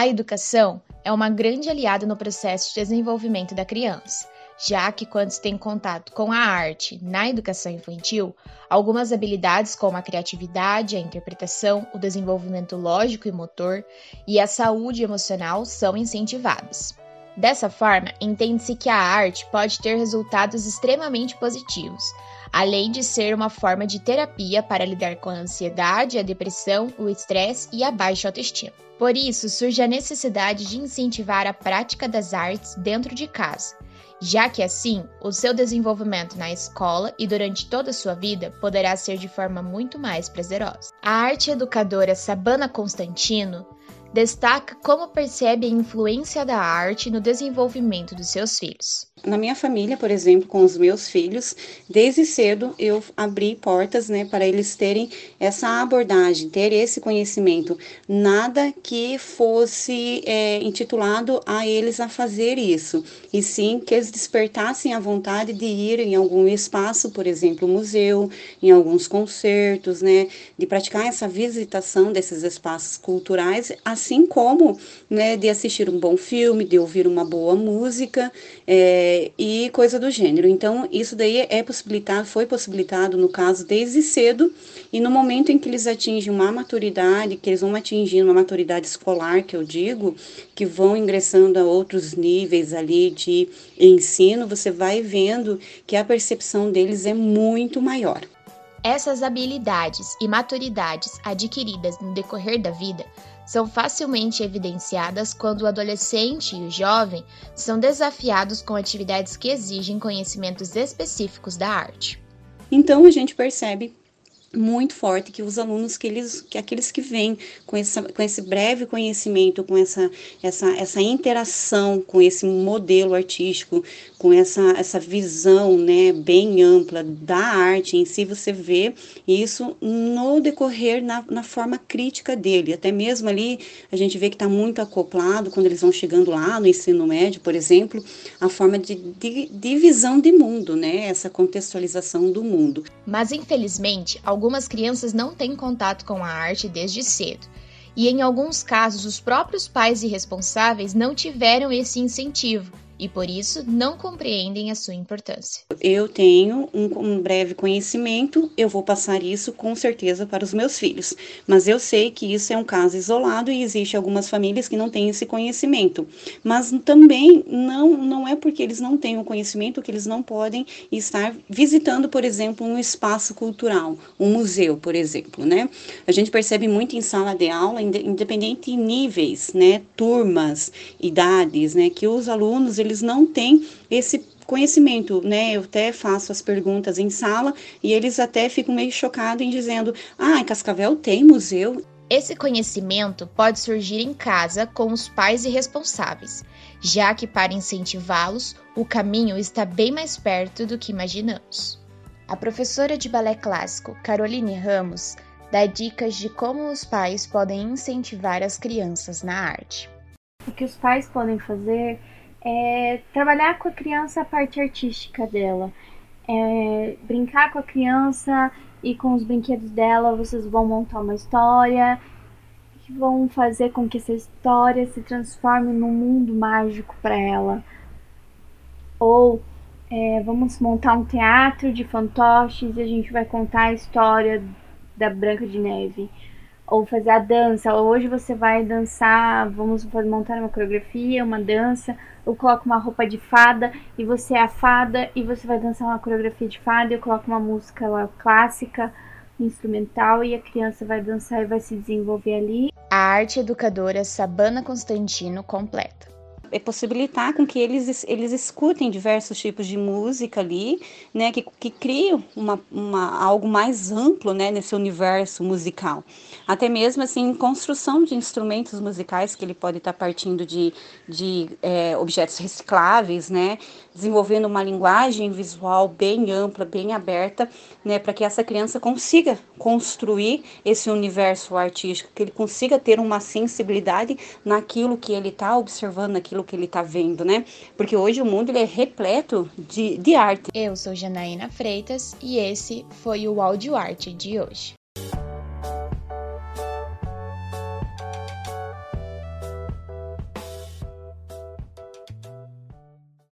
A educação é uma grande aliada no processo de desenvolvimento da criança, já que quando se tem contato com a arte na educação infantil, algumas habilidades como a criatividade, a interpretação, o desenvolvimento lógico e motor e a saúde emocional são incentivadas. Dessa forma, entende-se que a arte pode ter resultados extremamente positivos, além de ser uma forma de terapia para lidar com a ansiedade, a depressão, o estresse e a baixa autoestima. Por isso, surge a necessidade de incentivar a prática das artes dentro de casa, já que assim o seu desenvolvimento na escola e durante toda a sua vida poderá ser de forma muito mais prazerosa. A arte educadora Sabana Constantino destaca como percebe a influência da arte no desenvolvimento dos seus filhos. Na minha família, por exemplo, com os meus filhos, desde cedo eu abri portas, né, para eles terem essa abordagem, ter esse conhecimento. Nada que fosse é, intitulado a eles a fazer isso, e sim que eles despertassem a vontade de ir em algum espaço, por exemplo, museu, em alguns concertos, né, de praticar essa visitação desses espaços culturais, assim como, né, de assistir um bom filme, de ouvir uma boa música. É, e coisa do gênero. Então, isso daí é possibilitado, foi possibilitado, no caso, desde cedo, e no momento em que eles atingem uma maturidade, que eles vão atingindo uma maturidade escolar, que eu digo, que vão ingressando a outros níveis ali de ensino, você vai vendo que a percepção deles é muito maior. Essas habilidades e maturidades adquiridas no decorrer da vida são facilmente evidenciadas quando o adolescente e o jovem são desafiados com atividades que exigem conhecimentos específicos da arte. Então a gente percebe muito forte que os alunos que eles que aqueles que vêm com essa com esse breve conhecimento com essa essa essa interação com esse modelo artístico com essa essa visão né bem ampla da arte em si você vê isso no decorrer na, na forma crítica dele. Até mesmo ali a gente vê que está muito acoplado quando eles vão chegando lá no ensino médio por exemplo a forma de, de, de visão de mundo né essa contextualização do mundo. Mas infelizmente algumas crianças não têm contato com a arte desde cedo. E em alguns casos, os próprios pais irresponsáveis não tiveram esse incentivo e por isso não compreendem a sua importância. Eu tenho um, um, breve conhecimento, eu vou passar isso com certeza para os meus filhos, mas eu sei que isso é um caso isolado e existe algumas famílias que não têm esse conhecimento, mas também não não é porque eles não têm o conhecimento que eles não podem estar visitando, por exemplo, um espaço cultural, um museu, por exemplo, né? A gente percebe muito em sala de aula, independente de níveis, né, turmas, idades, né, que os alunos eles eles não têm esse conhecimento, né? Eu até faço as perguntas em sala e eles até ficam meio chocados em dizendo: "Ah, em Cascavel tem museu". Esse conhecimento pode surgir em casa com os pais irresponsáveis, já que para incentivá-los, o caminho está bem mais perto do que imaginamos. A professora de balé clássico, Caroline Ramos, dá dicas de como os pais podem incentivar as crianças na arte. O que os pais podem fazer é trabalhar com a criança a parte artística dela. É brincar com a criança e com os brinquedos dela, vocês vão montar uma história que vão fazer com que essa história se transforme num mundo mágico para ela. Ou é, vamos montar um teatro de fantoches e a gente vai contar a história da Branca de Neve ou fazer a dança. Hoje você vai dançar, vamos montar uma coreografia, uma dança, eu coloco uma roupa de fada e você é a fada e você vai dançar uma coreografia de fada, eu coloco uma música lá, clássica, instrumental e a criança vai dançar e vai se desenvolver ali. A arte educadora Sabana Constantino completa é possibilitar com que eles, eles escutem diversos tipos de música ali, né, que, que criam uma, uma, algo mais amplo, né, nesse universo musical. Até mesmo, assim, construção de instrumentos musicais, que ele pode estar partindo de, de é, objetos recicláveis, né, desenvolvendo uma linguagem visual bem ampla, bem aberta, né, para que essa criança consiga construir esse universo artístico, que ele consiga ter uma sensibilidade naquilo que ele está observando, naquilo aquilo que ele está vendo, né? Porque hoje o mundo ele é repleto de, de arte. Eu sou Janaína Freitas e esse foi o Áudio Arte de hoje.